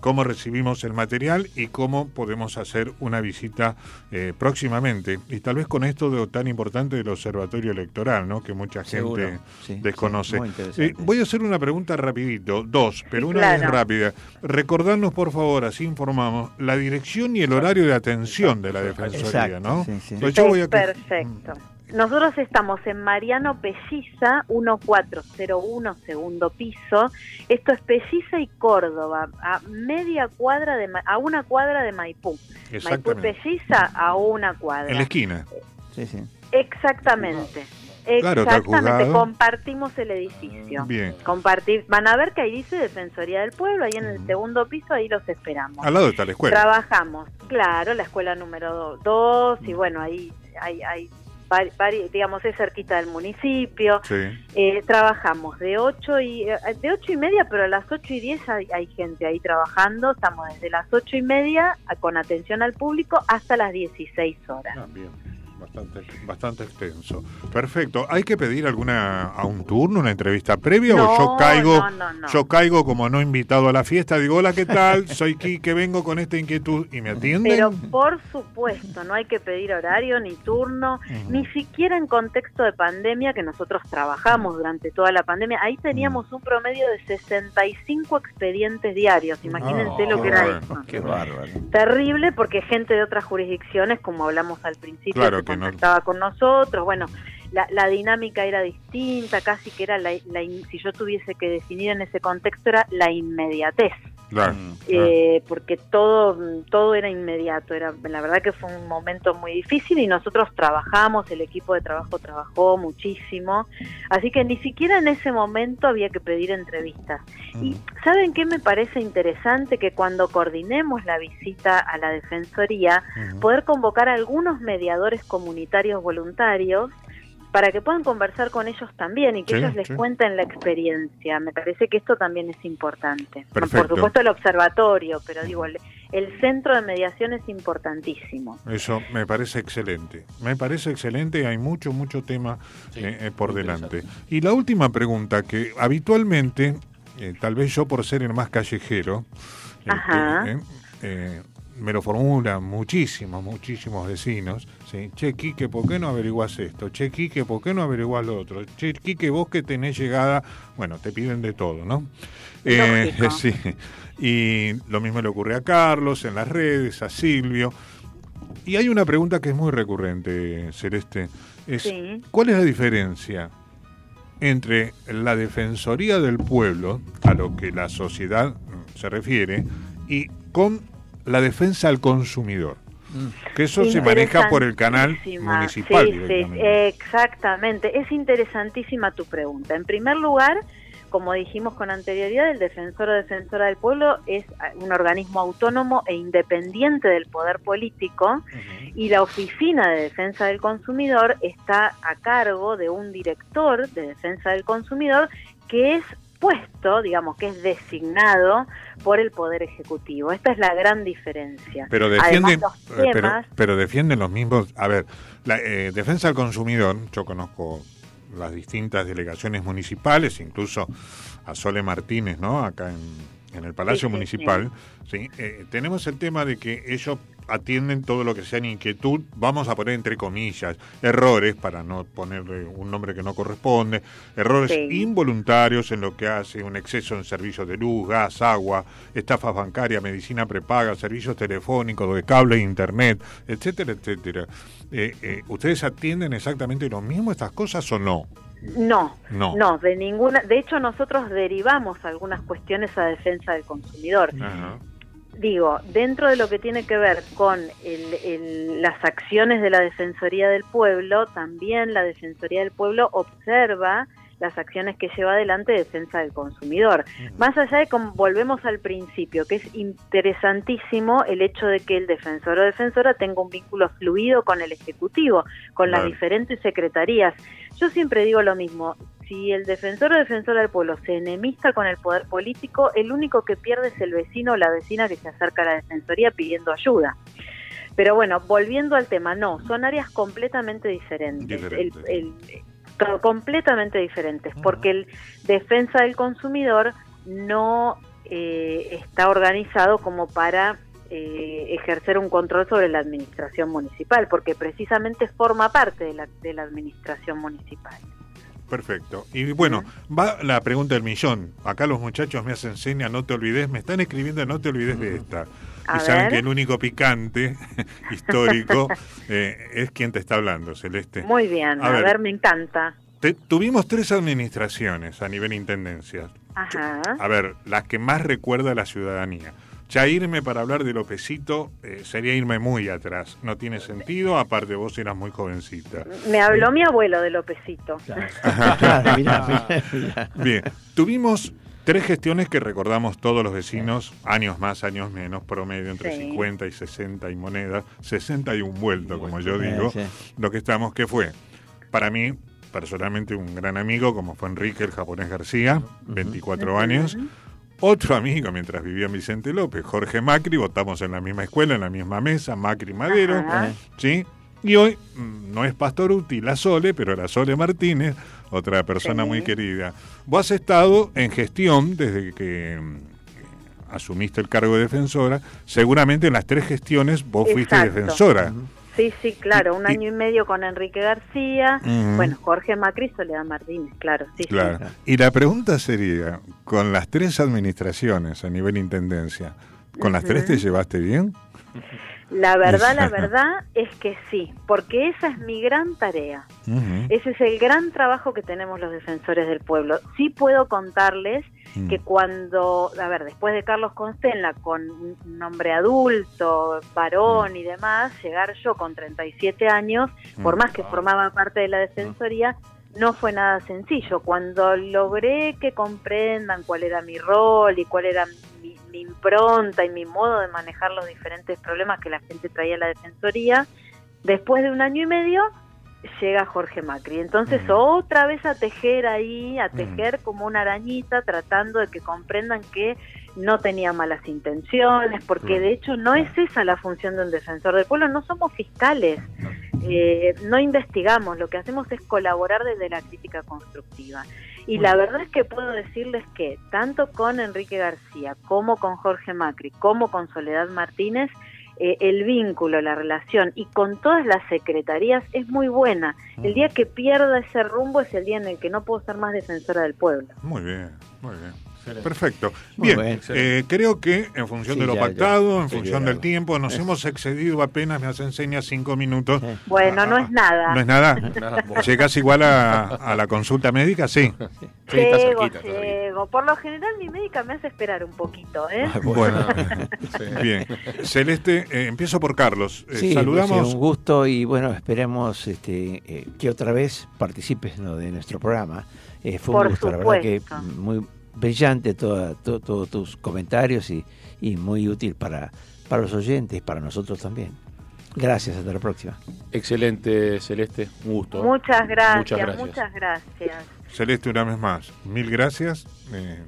cómo recibimos el material y cómo podemos hacer una visita eh, próximamente. Y tal vez con esto de lo tan importante del observatorio electoral, ¿no? que mucha gente sí, desconoce. sí. Eh, voy a hacer una pregunta rapidito, dos, pero Sí, una claro. vez rápida. Recordarnos, por favor, así informamos, la dirección y el horario de atención de la Defensoría, Exacto, ¿no? sí, sí. Pues yo voy a... Perfecto. Nosotros estamos en Mariano Pelliza, 1401, segundo piso. Esto es Pelliza y Córdoba, a media cuadra de Ma- a una cuadra de Maipú. Maipú. Pelliza a una cuadra. En la esquina. Sí, sí. Exactamente. Claro, Exactamente, compartimos el edificio. Bien. Compartir, van a ver que ahí dice Defensoría del Pueblo, ahí en el segundo piso, ahí los esperamos. Al lado está la escuela. Trabajamos, claro, la escuela número 2 y bueno, ahí hay, hay digamos, es cerquita del municipio. Sí. Eh, trabajamos de 8 y eh, de ocho y media, pero a las 8 y 10 hay, hay gente ahí trabajando. Estamos desde las 8 y media con atención al público hasta las 16 horas. Ah, bien. Bastante, bastante extenso. Perfecto. ¿Hay que pedir alguna a un turno, una entrevista previa No, o yo caigo, no, no, no. yo caigo como no invitado a la fiesta, digo, "Hola, ¿qué tal? Soy Quique, vengo con esta inquietud" y me atienden? Pero por supuesto, no hay que pedir horario ni turno, ni siquiera en contexto de pandemia, que nosotros trabajamos durante toda la pandemia. Ahí teníamos un promedio de 65 expedientes diarios. Imagínense lo que era bueno. eso. Qué bárbaro. Terrible porque gente de otras jurisdicciones, como hablamos al principio, Claro contactaba con nosotros. Bueno, la, la dinámica era distinta, casi que era, la, la si yo tuviese que definir en ese contexto, era la inmediatez. Claro, Mm. Eh, porque todo todo era inmediato era la verdad que fue un momento muy difícil y nosotros trabajamos el equipo de trabajo trabajó muchísimo así que ni siquiera en ese momento había que pedir entrevistas. Y saben qué me parece interesante que cuando coordinemos la visita a la defensoría poder convocar a algunos mediadores comunitarios voluntarios para que puedan conversar con ellos también y que Sí, ellos les sí. cuenten la experiencia. Me parece que esto también es importante. Perfecto. Por supuesto el observatorio, pero digo, el, el centro de mediación es importantísimo. Eso me parece excelente. Me parece excelente. Hay mucho, mucho tema Sí, eh, eh, por delante. Y la última pregunta, que habitualmente, eh, tal vez yo por ser el más callejero, este, Ajá. eh, eh, me lo formulan muchísimos, muchísimos vecinos. ¿sí? Che, Quique, ¿por qué no averiguás esto? Che, Quique, ¿por qué no averiguás lo otro? Che, Quique, vos que tenés llegada, bueno, te piden de todo, ¿no? Eh, sí. Y lo mismo le ocurre a Carlos en las redes, a Silvio. Y hay una pregunta que es muy recurrente, Celeste. Es, Sí. ¿Cuál es la diferencia entre la Defensoría del Pueblo, a lo que la sociedad se refiere, y con la defensa al consumidor? Que eso se maneja por el canal municipal Sí, sí, directamente. exactamente. Es interesantísima tu pregunta. En primer lugar, como dijimos con anterioridad, el defensor o defensora del pueblo es un organismo autónomo e independiente del poder político y la oficina de defensa del consumidor está a cargo de un director de defensa del consumidor que es puesto, digamos, que es designado por el Poder Ejecutivo. Esta es la gran diferencia. Pero defienden, eh, pero, defienden los mismos. A ver, la eh, defensa del consumidor, yo conozco las distintas delegaciones municipales, incluso a Sole Martínez, ¿no? Acá en, en el Palacio Municipal, sí. Eh, tenemos el tema de que ellos atienden todo lo que sea inquietud, vamos a poner entre comillas, errores, para no ponerle un nombre que no corresponde, errores involuntarios en lo que hace un exceso en servicios de luz, gas, agua, estafas bancarias, medicina prepaga, servicios telefónicos, de cable e internet, etcétera, etcétera. Eh, eh, ¿Ustedes atienden exactamente lo mismo estas cosas o no? No, no, no, de ninguna. De hecho, nosotros derivamos algunas cuestiones a defensa del consumidor. Ajá digo, dentro de lo que tiene que ver con las acciones de la Defensoría del Pueblo, también la Defensoría del Pueblo observa las acciones que lleva adelante defensa del consumidor. Más allá de cómo volvemos al principio, que es interesantísimo el hecho de que el defensor o defensora tenga un vínculo fluido con el Ejecutivo, con las diferentes secretarías. Yo siempre digo lo mismo, si el defensor o defensora del pueblo se enemista con el poder político, el único que pierde es el vecino o la vecina que se acerca a la defensoría pidiendo ayuda. Pero bueno, volviendo al tema, no, son áreas completamente diferentes. completamente diferentes, porque el defensa del consumidor no eh, está organizado como para eh, ejercer un control sobre la administración municipal, porque precisamente forma parte de la, de la administración municipal. Perfecto. Y bueno, va la pregunta del millón. Acá los muchachos me hacen seña, no te olvides, me están escribiendo, no te olvides de esta. y saben que el único picante histórico eh, es quien te está hablando, Celeste. Muy bien, a, ver, me encanta. tuvimos tres administraciones a nivel intendencia. Ajá. A ver, las que más recuerda la ciudadanía. Ya irme para hablar de Lopecito eh, sería irme muy atrás. No tiene sentido, aparte vos eras muy jovencita. Me habló mi abuelo de Lopecito. Bien, tuvimos tres gestiones que recordamos todos los vecinos, años más, años menos, promedio entre 50 y 60 y monedas, 60 y un vuelto, como yo digo, lo que estamos, que fue, para mí, personalmente un gran amigo, como fue Enrique, el japonés García, 24 años, otro amigo mientras vivía Vicente López, Jorge Macri, votamos en la misma escuela, en la misma mesa, Macri Madero, ¿sí? Y hoy mm, no es Pastor Uti, la Sole, pero la Sole Martínez, otra persona muy querida. Vos has estado en gestión desde que mm, asumiste el cargo de defensora, seguramente en las tres gestiones vos fuiste defensora. Sí, sí, claro, un año y medio con Enrique García, bueno, Jorge Macri, Soledad Martínez, claro, sí, claro. Y la pregunta sería, con las tres administraciones a nivel intendencia, ¿con las tres te llevaste bien? La verdad, la verdad es que sí, porque esa es mi gran tarea. Ese es el gran trabajo que tenemos los defensores del pueblo. Sí puedo contarles mm. que cuando, a ver, después de Carlos Constenla, con un hombre adulto, varón mm. y demás, llegar yo con 37 años, por mm. más que formaba parte de la defensoría, no fue nada sencillo. Cuando logré que comprendan cuál era mi rol y cuál era mi impronta y mi modo de manejar los diferentes problemas que la gente traía a la Defensoría, después de un año y medio llega Jorge Macri. Entonces otra vez a tejer ahí, a tejer como una arañita, tratando de que comprendan que no tenía malas intenciones, porque de hecho no es esa la función de un defensor del pueblo, no somos fiscales, eh, no investigamos, lo que hacemos es colaborar desde la crítica constructiva. Y la verdad es que puedo decirles que tanto con Enrique García como con Jorge Macri, como con Soledad Martínez, eh, el vínculo, la relación y con todas las secretarías es muy buena. El día que pierda ese rumbo es el día en el que no puedo ser más defensora del pueblo. Muy bien, muy bien. Perfecto. Bien, eh, creo que en función de lo pactado, en función del tiempo, nos hemos excedido apenas, me hace enseña cinco minutos. Bueno, no es nada. No es nada. ¿Llegas igual a, la consulta médica? Sí. Llego, llego. Por lo general mi médica me hace esperar un poquito. ¿eh? Ah, bueno, bien. Celeste, eh, empiezo por Carlos. Eh, saludamos. un gusto y bueno, esperemos este, que otra vez participes de nuestro programa Eh, fue Por un gusto, la verdad que supuesto. muy brillante toda- to- todos tus comentarios y, y muy útil para, para los oyentes y para nosotros también. Gracias, hasta la próxima. Excelente, Celeste. Un gusto. Muchas gracias, Muchas gracias. Celeste, una vez más, mil gracias. Eh,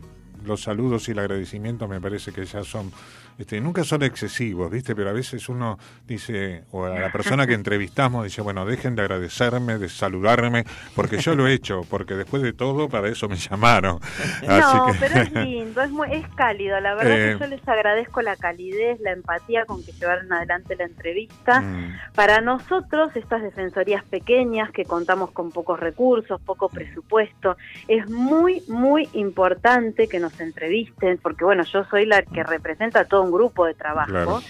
los saludos y el agradecimiento me parece que ya son, este, nunca son excesivos, ¿viste? Pero a veces uno dice, o a la persona que entrevistamos dice, bueno, dejen de agradecerme, de saludarme, porque yo lo he hecho, porque después de todo para eso me llamaron. Así No, que- pero es lindo, es, muy, es cálido. La verdad Eh. que yo les agradezco la calidez, la empatía con que llevaron adelante la entrevista. Mm, Para nosotros, estas defensorías pequeñas que contamos con pocos recursos, poco presupuesto, es muy, muy importante que nos entrevisten, porque bueno, yo soy la que representa a todo un grupo de trabajo. Claro.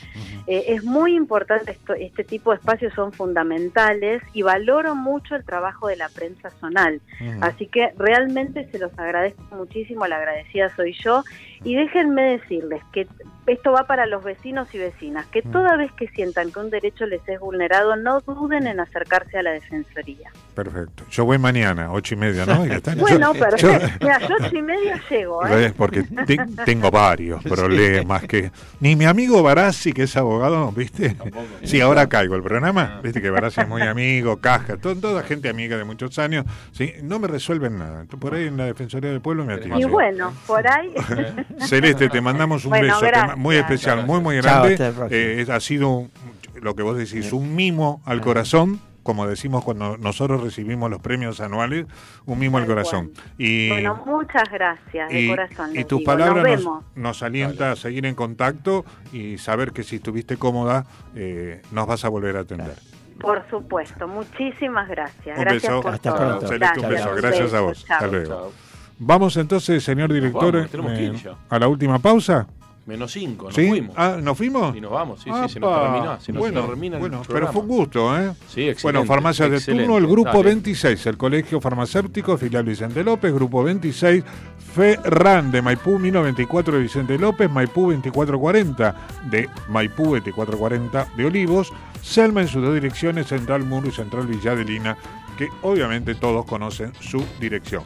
Eh, es muy importante, esto, este tipo de espacios son fundamentales y valoro mucho el trabajo de la prensa zonal. Así que realmente se los agradezco muchísimo, la agradecida soy yo. Y déjenme decirles que esto va para los vecinos y vecinas, que toda vez que sientan que un derecho les es vulnerado, no duden en acercarse a la Defensoría. Perfecto. Yo voy mañana, ocho y media, ¿no? Ya está. Bueno, Yo- perfecto. Mira, yo ocho y media llego, ¿eh? Es porque te- tengo varios problemas que ni mi amigo Barassi que es abogado, ¿viste? Sí, ahora caigo el programa, ¿viste que Barassi es muy amigo, Caja, to- toda gente amiga de muchos años, sí, no me resuelven nada. Por ahí en la Defensoría del Pueblo me Y atienden. bueno, por ahí... Celeste, te mandamos un Bueno, beso gracias. muy especial, muy muy Chao, grande. próxima. Eh, ha sido un- lo que vos decís, un mimo al corazón. Como decimos cuando nosotros recibimos los premios anuales, un mimo al corazón. Y, Bueno, muchas gracias, de y, corazón. y tus palabras Nos nos, alienta a seguir en contacto y saber que si estuviste cómoda, eh, nos vas a volver a atender. Por supuesto, muchísimas gracias. Un gracias beso. por Hasta todo. pronto. Celeste, un beso. Gracias a vos. Chao. Hasta luego. Chao. Vamos entonces, señor director, vamos, eh, ya. a la última pausa. Menos cinco, nos ¿Sí? fuimos. Ah, ¿nos fuimos? Y nos vamos, sí, sí, se nos terminó. Se nos bueno, termina el bueno, pero fue un gusto, ¿eh? Sí, excelente. Bueno, farmacias de turno, el grupo Dale. 26, el Colegio Farmacéutico, filial Vicente López, grupo 26, Ferran de Maipú 1094 de Vicente López, Maipú 2440 de Maipú 2440 de Olivos, Selma en sus dos direcciones, Central Muro y Central Villadelina, que obviamente todos conocen su dirección.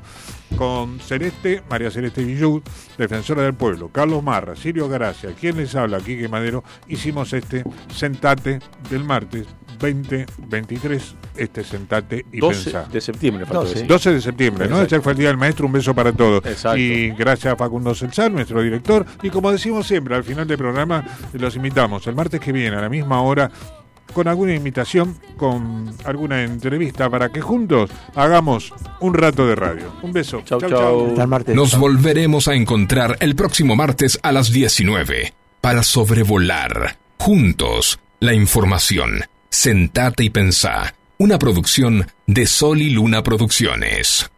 Con Celeste, María Celeste Villú, defensora del pueblo, Carlos Marra, Sirio Garacia, quien les habla, Quique Madero, hicimos este sentate del martes 2023, este sentate y 12 pensá. de septiembre, faltó 12. decir. 12 de septiembre, ¿no? Exacto. Ayer fue el Día del Maestro, un beso para todos. Exacto. Y gracias a Facundo Celsar, nuestro director. Y como decimos siempre, al final del programa los invitamos el martes que viene a la misma hora con alguna invitación, con alguna entrevista para que juntos hagamos un rato de radio. Un beso. Chau, chau. Hasta el martes. Nos volveremos a encontrar el próximo martes a las 19 para sobrevolar juntos la información. Sentate y pensá. Una producción de Sol y Luna Producciones.